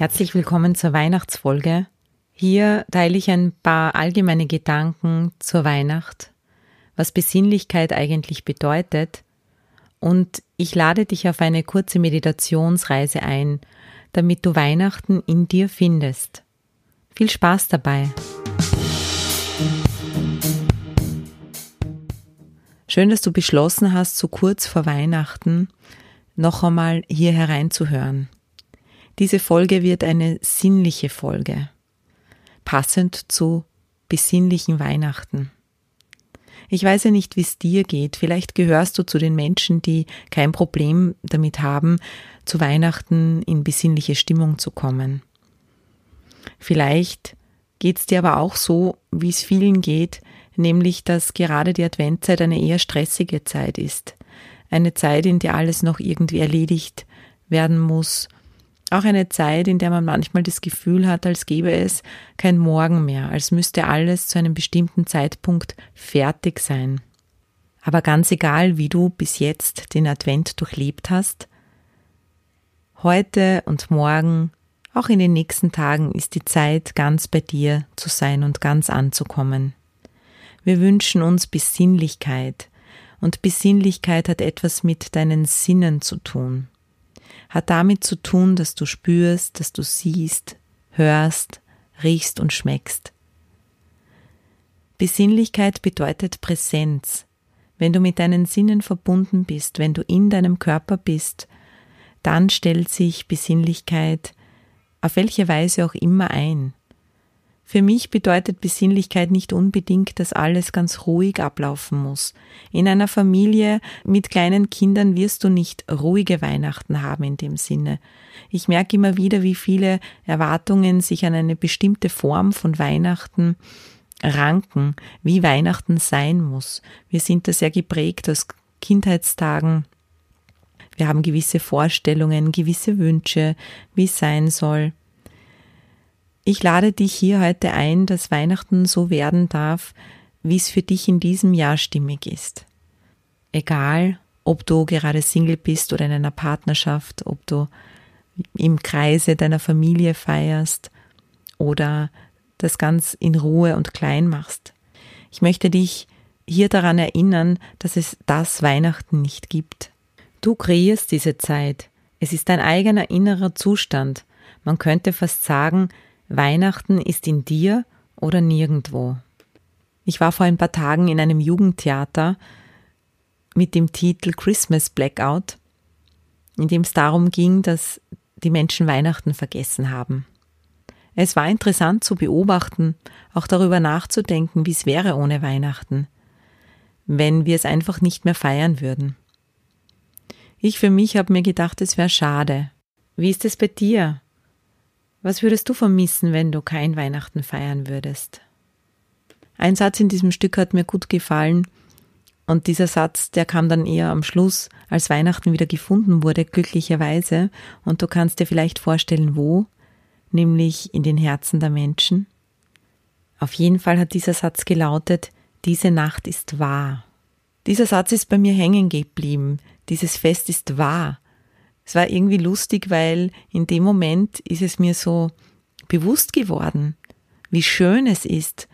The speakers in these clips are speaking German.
Herzlich willkommen zur Weihnachtsfolge. Hier teile ich ein paar allgemeine Gedanken zur Weihnacht, was Besinnlichkeit eigentlich bedeutet und ich lade dich auf eine kurze Meditationsreise ein, damit du Weihnachten in dir findest. Viel Spaß dabei! Schön, dass du beschlossen hast, so kurz vor Weihnachten noch einmal hier hereinzuhören. Diese Folge wird eine sinnliche Folge, passend zu besinnlichen Weihnachten. Ich weiß ja nicht, wie es dir geht. Vielleicht gehörst du zu den Menschen, die kein Problem damit haben, zu Weihnachten in besinnliche Stimmung zu kommen. Vielleicht geht es dir aber auch so, wie es vielen geht, nämlich dass gerade die Adventzeit eine eher stressige Zeit ist. Eine Zeit, in der alles noch irgendwie erledigt werden muss auch eine Zeit, in der man manchmal das Gefühl hat, als gäbe es kein Morgen mehr, als müsste alles zu einem bestimmten Zeitpunkt fertig sein. Aber ganz egal, wie du bis jetzt den Advent durchlebt hast, heute und morgen, auch in den nächsten Tagen ist die Zeit, ganz bei dir zu sein und ganz anzukommen. Wir wünschen uns Besinnlichkeit, und Besinnlichkeit hat etwas mit deinen Sinnen zu tun hat damit zu tun, dass du spürst, dass du siehst, hörst, riechst und schmeckst. Besinnlichkeit bedeutet Präsenz. Wenn du mit deinen Sinnen verbunden bist, wenn du in deinem Körper bist, dann stellt sich Besinnlichkeit auf welche Weise auch immer ein. Für mich bedeutet Besinnlichkeit nicht unbedingt, dass alles ganz ruhig ablaufen muss. In einer Familie mit kleinen Kindern wirst du nicht ruhige Weihnachten haben in dem Sinne. Ich merke immer wieder, wie viele Erwartungen sich an eine bestimmte Form von Weihnachten ranken, wie Weihnachten sein muss. Wir sind da sehr geprägt aus Kindheitstagen. Wir haben gewisse Vorstellungen, gewisse Wünsche, wie es sein soll. Ich lade dich hier heute ein, dass Weihnachten so werden darf, wie es für dich in diesem Jahr stimmig ist. Egal, ob du gerade Single bist oder in einer Partnerschaft, ob du im Kreise deiner Familie feierst oder das ganz in Ruhe und klein machst. Ich möchte dich hier daran erinnern, dass es das Weihnachten nicht gibt. Du kreierst diese Zeit. Es ist dein eigener innerer Zustand. Man könnte fast sagen, Weihnachten ist in dir oder nirgendwo. Ich war vor ein paar Tagen in einem Jugendtheater mit dem Titel Christmas Blackout, in dem es darum ging, dass die Menschen Weihnachten vergessen haben. Es war interessant zu beobachten, auch darüber nachzudenken, wie es wäre ohne Weihnachten, wenn wir es einfach nicht mehr feiern würden. Ich für mich habe mir gedacht, es wäre schade. Wie ist es bei dir? Was würdest du vermissen, wenn du kein Weihnachten feiern würdest? Ein Satz in diesem Stück hat mir gut gefallen und dieser Satz, der kam dann eher am Schluss, als Weihnachten wieder gefunden wurde, glücklicherweise, und du kannst dir vielleicht vorstellen, wo, nämlich in den Herzen der Menschen. Auf jeden Fall hat dieser Satz gelautet, diese Nacht ist wahr. Dieser Satz ist bei mir hängen geblieben, dieses Fest ist wahr es war irgendwie lustig, weil in dem Moment ist es mir so bewusst geworden, wie schön es ist,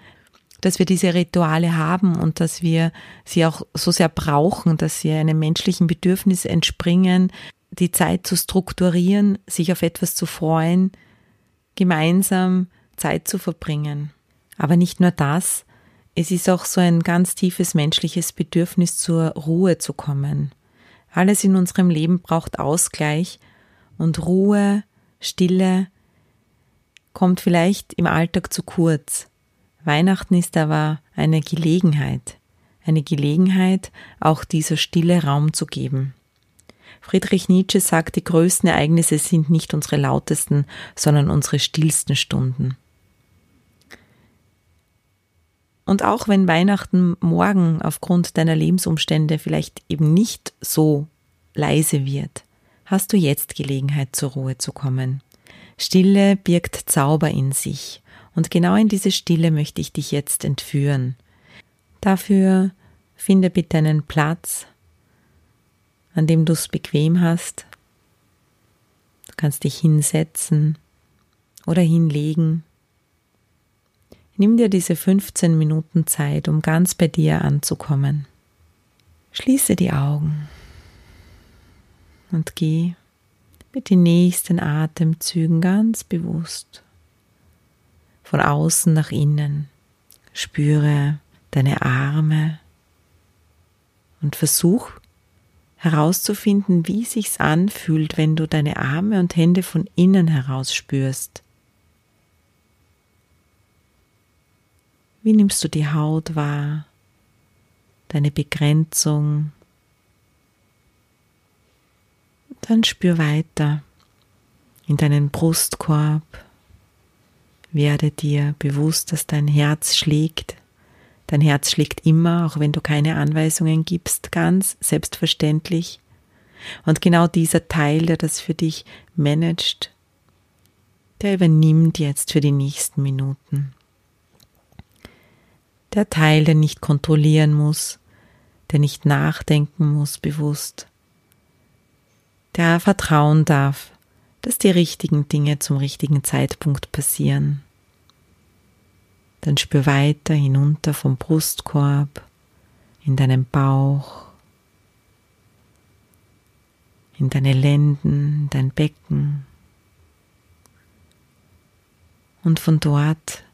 dass wir diese Rituale haben und dass wir sie auch so sehr brauchen, dass sie einem menschlichen Bedürfnis entspringen, die Zeit zu strukturieren, sich auf etwas zu freuen, gemeinsam Zeit zu verbringen. Aber nicht nur das, es ist auch so ein ganz tiefes menschliches Bedürfnis zur Ruhe zu kommen. Alles in unserem Leben braucht Ausgleich und Ruhe, Stille kommt vielleicht im Alltag zu kurz. Weihnachten ist aber eine Gelegenheit, eine Gelegenheit, auch dieser Stille Raum zu geben. Friedrich Nietzsche sagt, die größten Ereignisse sind nicht unsere lautesten, sondern unsere stillsten Stunden. Und auch wenn Weihnachten morgen aufgrund deiner Lebensumstände vielleicht eben nicht so leise wird, hast du jetzt Gelegenheit zur Ruhe zu kommen. Stille birgt Zauber in sich, und genau in diese Stille möchte ich dich jetzt entführen. Dafür finde bitte einen Platz, an dem du es bequem hast. Du kannst dich hinsetzen oder hinlegen. Nimm dir diese 15 Minuten Zeit, um ganz bei dir anzukommen. Schließe die Augen und geh mit den nächsten Atemzügen ganz bewusst von außen nach innen. Spüre deine Arme und versuch herauszufinden, wie sich's anfühlt, wenn du deine Arme und Hände von innen heraus spürst. Wie nimmst du die Haut wahr, deine Begrenzung? Dann spür weiter in deinen Brustkorb. Werde dir bewusst, dass dein Herz schlägt Dein Herz schlägt immer, auch wenn du keine Anweisungen gibst, ganz selbstverständlich. Und genau dieser Teil, der das für dich managt, der übernimmt jetzt für die nächsten Minuten. Der Teil, der nicht kontrollieren muss, der nicht nachdenken muss bewusst, der vertrauen darf, dass die richtigen Dinge zum richtigen Zeitpunkt passieren. Dann spür weiter hinunter vom Brustkorb in deinen Bauch, in deine Lenden, dein Becken und von dort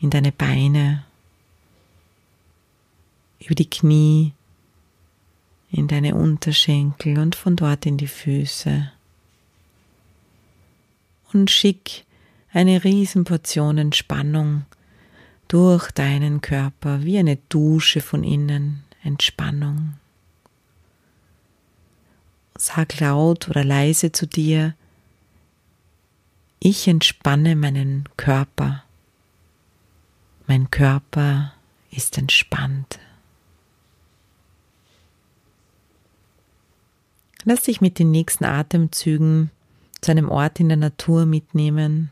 in deine Beine, über die Knie, in deine Unterschenkel und von dort in die Füße. Und schick eine Riesenportion Entspannung durch deinen Körper wie eine Dusche von innen, Entspannung. Sag laut oder leise zu dir, ich entspanne meinen Körper. Mein Körper ist entspannt. Lass dich mit den nächsten Atemzügen zu einem Ort in der Natur mitnehmen,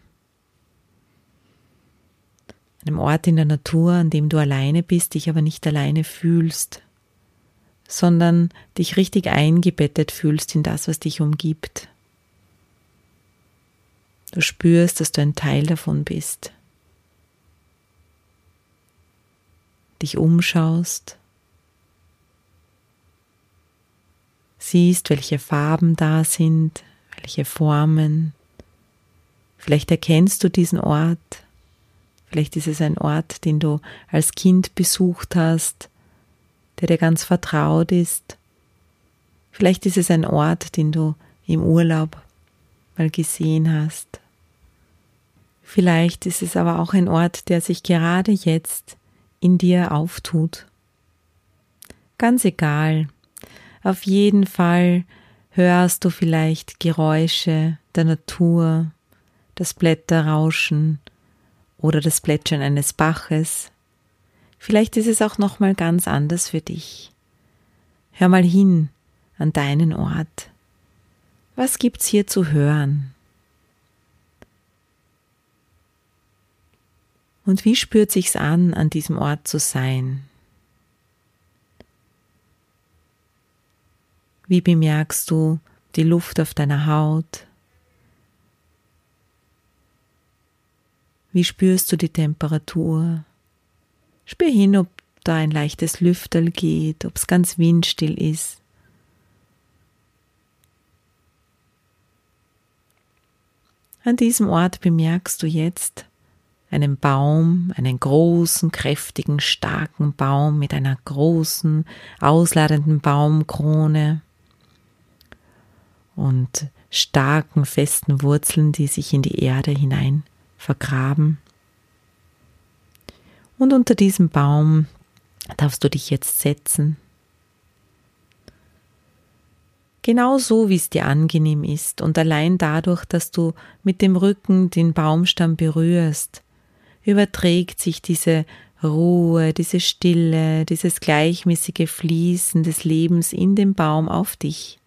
einem Ort in der Natur, an dem du alleine bist, dich aber nicht alleine fühlst, sondern dich richtig eingebettet fühlst in das, was dich umgibt. Du spürst, dass du ein Teil davon bist. Dich umschaust, siehst, welche Farben da sind, welche Formen. Vielleicht erkennst du diesen Ort Vielleicht ist es ein Ort, den du als Kind besucht hast, der dir ganz vertraut ist. Vielleicht ist es ein Ort, den du im Urlaub mal gesehen hast. Vielleicht ist es aber auch ein Ort, der sich gerade jetzt in dir auftut. Ganz egal. Auf jeden Fall hörst du vielleicht Geräusche der Natur, das Blätterrauschen, oder das Plätschern eines Baches. Vielleicht ist es auch noch mal ganz anders für dich. Hör mal hin an deinen Ort. Was gibt's hier zu hören? Und wie spürt sich's an, an diesem Ort zu sein? Wie bemerkst du die Luft auf deiner Haut? Wie spürst du die Temperatur? Spür hin, ob da ein leichtes Lüfterl geht, ob es ganz windstill ist. An diesem Ort bemerkst du jetzt einen Baum, einen großen, kräftigen, starken Baum mit einer großen, ausladenden Baumkrone und starken, festen Wurzeln, die sich in die Erde hinein vergraben. Und unter diesem Baum darfst du dich jetzt setzen. Genau so, wie es dir angenehm ist und allein dadurch, dass du mit dem Rücken den Baumstamm berührst, überträgt sich diese Ruhe, diese Stille, dieses gleichmäßige Fließen des Lebens in dem Baum auf dich.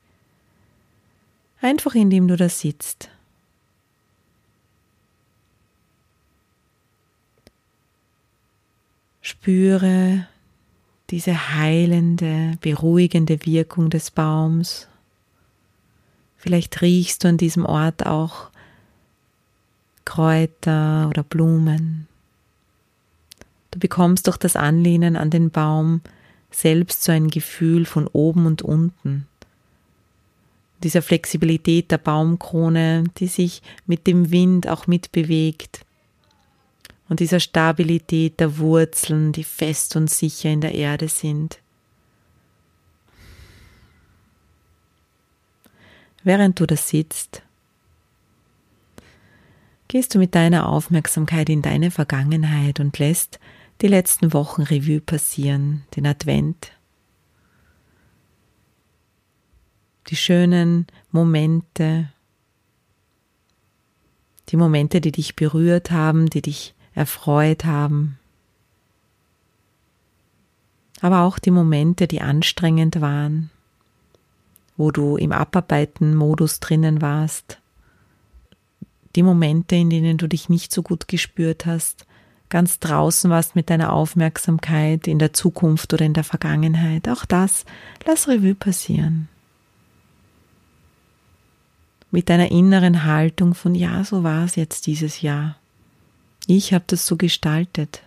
Einfach indem du da sitzt. Spüre diese heilende, beruhigende Wirkung des Baums Vielleicht riechst du an diesem Ort auch Kräuter oder Blumen. Du bekommst durch das Anlehnen an den Baum selbst so ein Gefühl von oben und unten. Dieser Flexibilität der Baumkrone, die sich mit dem Wind auch mitbewegt. Und dieser Stabilität der Wurzeln, die fest und sicher in der Erde sind. während du da sitzt, gehst du mit deiner Aufmerksamkeit in deine Vergangenheit und lässt die letzten Wochen Revue passieren, den Advent, die schönen Momente, die Momente, die dich berührt haben, die dich erfreut haben, aber auch die Momente, die anstrengend waren, wo du im Abarbeiten-Modus drinnen warst, die Momente, in denen du dich nicht so gut gespürt hast, ganz draußen warst mit deiner Aufmerksamkeit in der Zukunft oder in der Vergangenheit, auch das lass Revue passieren. Mit deiner inneren Haltung von ja, so war es jetzt dieses Jahr. Ich habe das so gestaltet.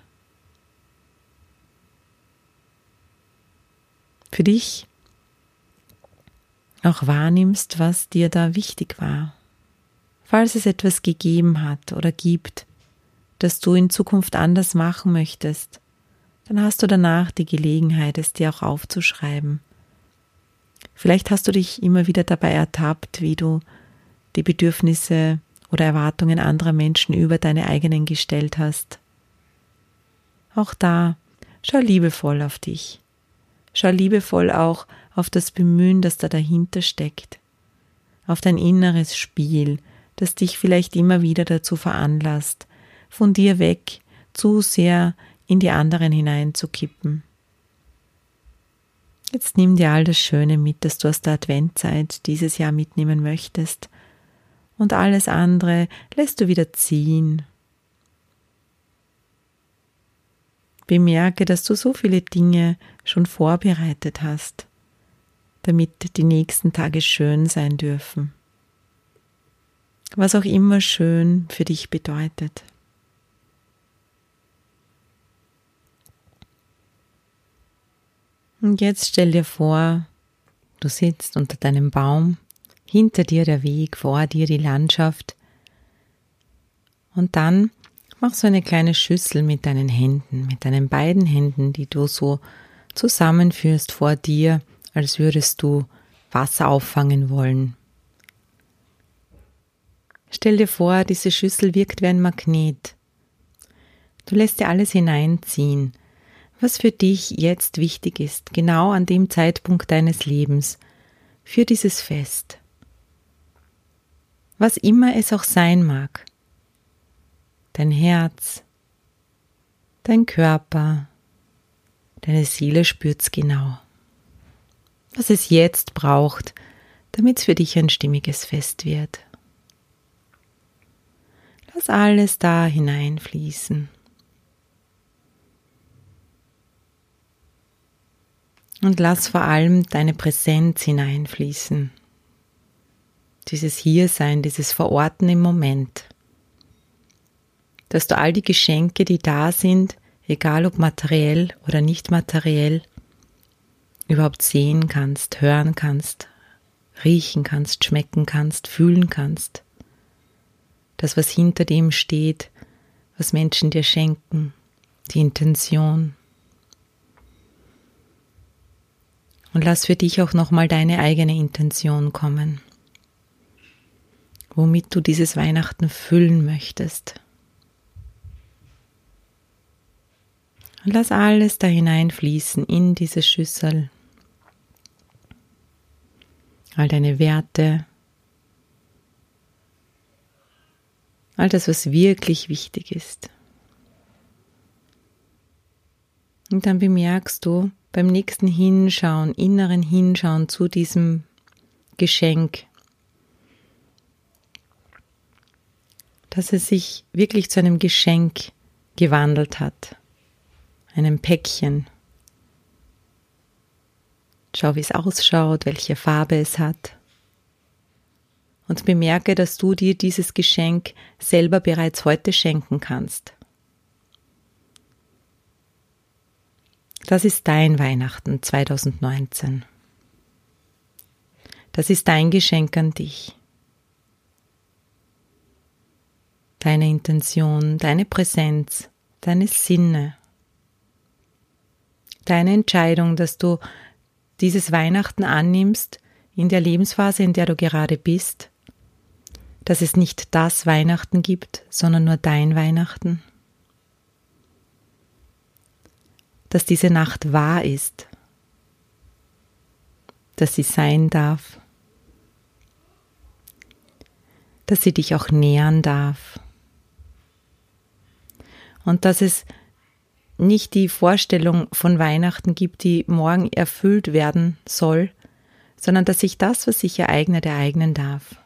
Für dich auch wahrnimmst, was dir da wichtig war. Falls es etwas gegeben hat oder gibt, das du in Zukunft anders machen möchtest, dann hast du danach die Gelegenheit, es dir auch aufzuschreiben. Vielleicht hast du dich immer wieder dabei ertappt, wie du die Bedürfnisse oder Erwartungen anderer Menschen über deine eigenen gestellt hast. Auch da schau liebevoll auf dich. Schau liebevoll auch auf das Bemühen, das da dahinter steckt, auf dein inneres Spiel, das dich vielleicht immer wieder dazu veranlasst, von dir weg zu sehr in die anderen hineinzukippen. Jetzt nimm dir all das Schöne mit, das du aus der Adventzeit dieses Jahr mitnehmen möchtest, und alles andere lässt du wieder ziehen Bemerke, dass du so viele Dinge schon vorbereitet hast, damit die nächsten Tage schön sein dürfen. Was auch immer schön für dich bedeutet. Und jetzt stell dir vor, du sitzt unter deinem Baum, hinter dir der Weg, vor dir die Landschaft. Und dann Mach so eine kleine Schüssel mit deinen Händen, mit deinen beiden Händen, die du so zusammenführst vor dir, als würdest du Wasser auffangen wollen. Stell dir vor, diese Schüssel wirkt wie ein Magnet. Du lässt dir alles hineinziehen, was für dich jetzt wichtig ist, genau an dem Zeitpunkt deines Lebens, für dieses Fest. Was immer es auch sein mag dein Herz, dein Körper, deine Seele spürt's genau, was es jetzt braucht, damit es für dich ein stimmiges Fest wird. Lass alles da hineinfließen. Und lass vor allem deine Präsenz hineinfließen. Dieses Hiersein, dieses Verorten im Moment dass du all die Geschenke, die da sind, egal ob materiell oder nicht materiell, überhaupt sehen kannst, hören kannst, riechen kannst, schmecken kannst, fühlen kannst. Das, was hinter dem steht, was Menschen dir schenken, die Intention. Und lass für dich auch nochmal deine eigene Intention kommen, womit du dieses Weihnachten füllen möchtest. Und lass alles da hineinfließen in diese Schüssel. all deine Werte, all das, was wirklich wichtig ist. Und dann bemerkst du beim nächsten Hinschauen, inneren Hinschauen zu diesem Geschenk, dass es sich wirklich zu einem Geschenk gewandelt hat, einem Päckchen. Schau, wie es ausschaut, welche Farbe es hat. Und bemerke, dass du dir dieses Geschenk selber bereits heute schenken kannst. Das ist dein Weihnachten 2019. Das ist dein Geschenk an dich. Deine Intention, deine Präsenz, deine Sinne. Deine Entscheidung, dass du dieses Weihnachten annimmst in der Lebensphase, in der du gerade bist, dass es nicht das Weihnachten gibt, sondern nur dein Weihnachten. Dass diese Nacht wahr ist, dass sie sein darf, dass sie dich auch nähern darf und dass es nicht die Vorstellung von Weihnachten gibt, die morgen erfüllt werden soll, sondern dass sich das, was sich ereignet, ereignen darf.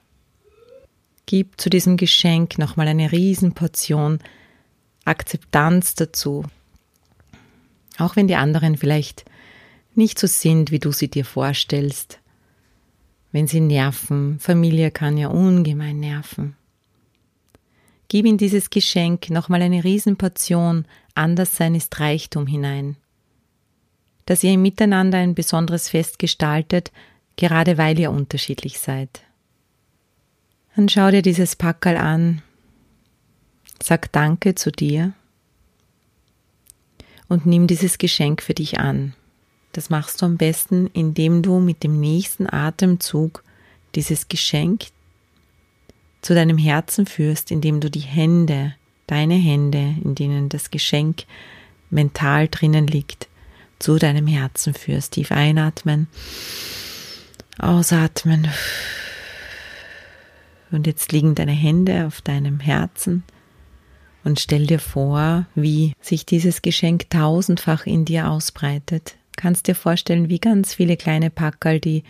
Gib zu diesem Geschenk nochmal eine Riesenportion Akzeptanz dazu. Auch wenn die anderen vielleicht nicht so sind, wie du sie dir vorstellst. Wenn sie nerven, Familie kann ja ungemein nerven. Gib in dieses Geschenk nochmal eine Riesenportion Anderssein ist Reichtum hinein. Dass ihr im Miteinander ein besonderes Fest gestaltet, gerade weil ihr unterschiedlich seid. Dann schau dir dieses Packerl an, sag Danke zu dir und nimm dieses Geschenk für dich an. Das machst du am besten, indem du mit dem nächsten Atemzug dieses Geschenk zu deinem Herzen führst, indem du die Hände, deine Hände, in denen das Geschenk mental drinnen liegt, zu deinem Herzen führst. Tief einatmen, ausatmen. Und jetzt liegen deine Hände auf deinem Herzen und stell dir vor, wie sich dieses Geschenk tausendfach in dir ausbreitet. Kannst dir vorstellen, wie ganz viele kleine Packerl, die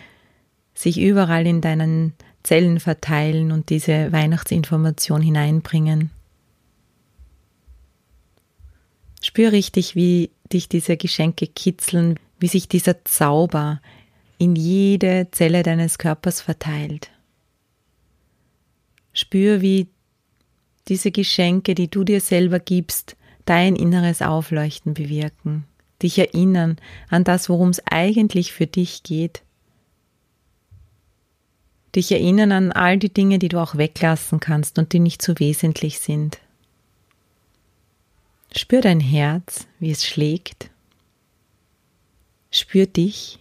sich überall in deinen Zellen verteilen und diese Weihnachtsinformation hineinbringen. Spür richtig, wie dich diese Geschenke kitzeln, wie sich dieser Zauber in jede Zelle deines Körpers verteilt. Spür, wie diese Geschenke, die du dir selber gibst, dein inneres Aufleuchten bewirken, dich erinnern an das, worum es eigentlich für dich geht dich erinnern an all die Dinge, die du auch weglassen kannst und die nicht so wesentlich sind. Spür dein Herz, wie es schlägt. Spür dich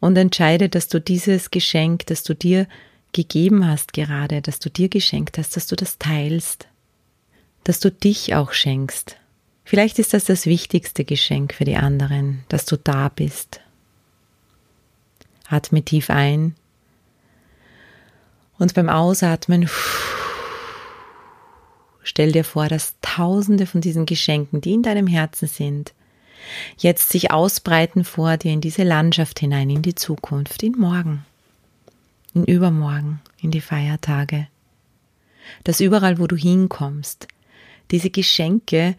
und entscheide, dass du dieses Geschenk, das du dir gegeben hast gerade, das du dir geschenkt hast, dass du das teilst, dass du dich auch schenkst. Vielleicht ist das das wichtigste Geschenk für die anderen, dass du da bist, Atme tief ein. Und beim Ausatmen stell dir vor, dass tausende von diesen Geschenken, die in deinem Herzen sind, jetzt sich ausbreiten vor dir in diese Landschaft hinein, in die Zukunft, in morgen, in übermorgen, in die Feiertage. Dass überall, wo du hinkommst, diese Geschenke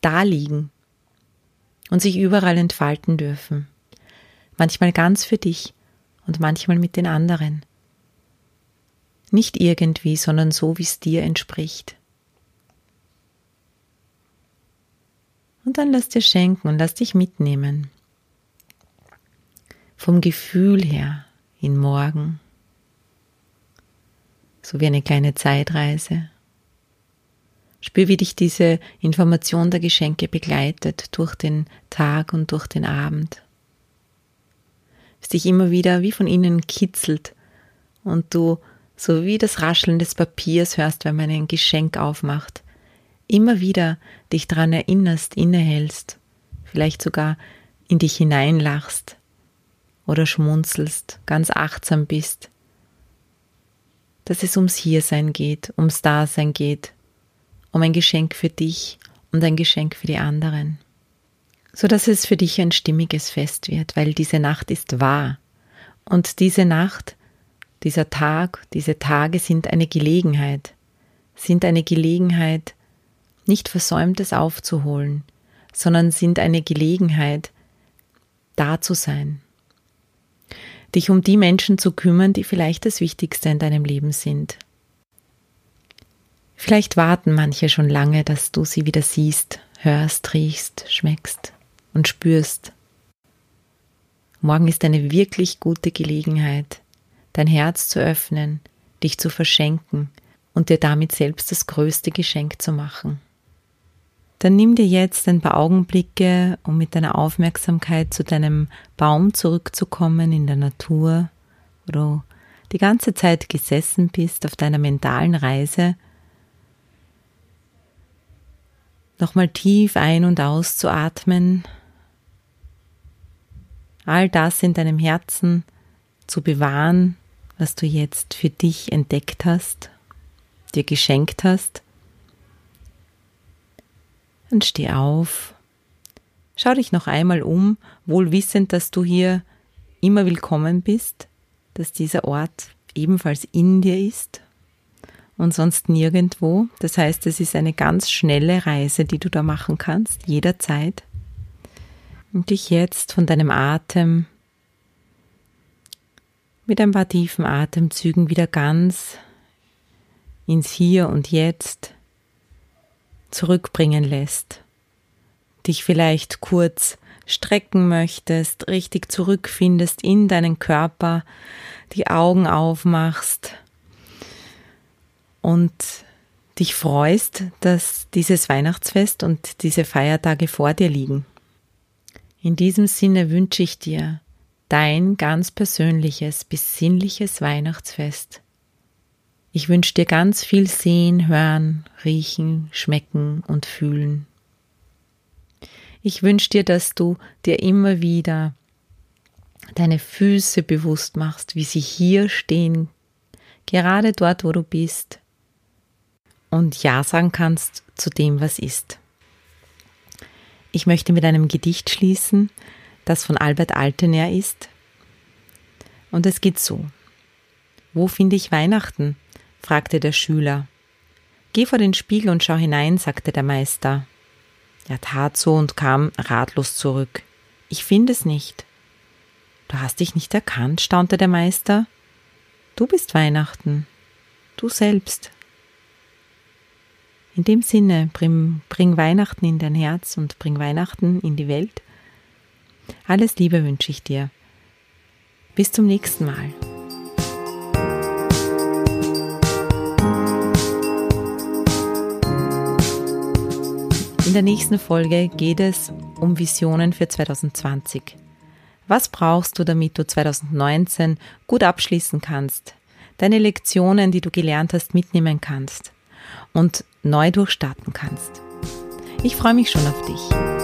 da liegen und sich überall entfalten dürfen. Manchmal ganz für dich und manchmal mit den anderen. Nicht irgendwie, sondern so, wie es dir entspricht. Und dann lass dir schenken und lass dich mitnehmen. Vom Gefühl her in morgen, so wie eine kleine Zeitreise. Spür, wie dich diese Information der Geschenke begleitet durch den Tag und durch den Abend es dich immer wieder wie von innen kitzelt und du so wie das Rascheln des Papiers hörst, wenn man ein Geschenk aufmacht, immer wieder dich daran erinnerst, innehältst, vielleicht sogar in dich hineinlachst oder schmunzelst, ganz achtsam bist, dass es ums Hiersein geht, ums Dasein geht, um ein Geschenk für dich und ein Geschenk für die anderen. So dass es für dich ein stimmiges Fest wird, weil diese Nacht ist wahr. Und diese Nacht, dieser Tag, diese Tage sind eine Gelegenheit, sind eine Gelegenheit, nicht Versäumtes aufzuholen, sondern sind eine Gelegenheit, da zu sein, dich um die Menschen zu kümmern, die vielleicht das Wichtigste in deinem Leben sind. Vielleicht warten manche schon lange, dass du sie wieder siehst, hörst, riechst, schmeckst und spürst. Morgen ist eine wirklich gute Gelegenheit, dein Herz zu öffnen, dich zu verschenken und dir damit selbst das größte Geschenk zu machen. Dann nimm dir jetzt ein paar Augenblicke, um mit deiner Aufmerksamkeit zu deinem Baum zurückzukommen in der Natur, wo du die ganze Zeit gesessen bist auf deiner mentalen Reise. Nochmal tief ein- und auszuatmen, all das in deinem Herzen zu bewahren, was du jetzt für dich entdeckt hast, dir geschenkt hast dann steh auf, schau dich noch einmal um, wohl wissend, dass du hier immer willkommen bist, dass dieser Ort ebenfalls in dir ist und sonst nirgendwo. Das heißt, es ist eine ganz schnelle Reise, die du da machen kannst, jederzeit. Und dich jetzt von deinem Atem mit ein paar tiefen Atemzügen wieder ganz ins Hier und Jetzt zurückbringen lässt, dich vielleicht kurz strecken möchtest, richtig zurückfindest in deinen Körper, die Augen aufmachst und dich freust, dass dieses Weihnachtsfest und diese Feiertage vor dir liegen. In diesem Sinne wünsche ich dir dein ganz persönliches, besinnliches Weihnachtsfest ich wünsche dir ganz viel sehen, hören, riechen, schmecken und fühlen. Ich wünsche dir, dass du dir immer wieder deine Füße bewusst machst, wie sie hier stehen, gerade dort, wo du bist, und Ja sagen kannst zu dem, was ist. Ich möchte mit einem Gedicht schließen, das von Albert Altener ist. Und es geht so. Wo finde ich Weihnachten? fragte der Schüler. Geh vor den Spiegel und schau hinein, sagte der Meister. Er tat so und kam ratlos zurück. Ich finde es nicht. Du hast dich nicht erkannt, staunte der Meister. Du bist Weihnachten. Du selbst. In dem Sinne, bring, bring Weihnachten in dein Herz und bring Weihnachten in die Welt. Alles Liebe wünsche ich dir. Bis zum nächsten Mal. In der nächsten Folge geht es um Visionen für 2020. Was brauchst du, damit du 2019 gut abschließen kannst, deine Lektionen, die du gelernt hast, mitnehmen kannst und neu durchstarten kannst? Ich freue mich schon auf dich.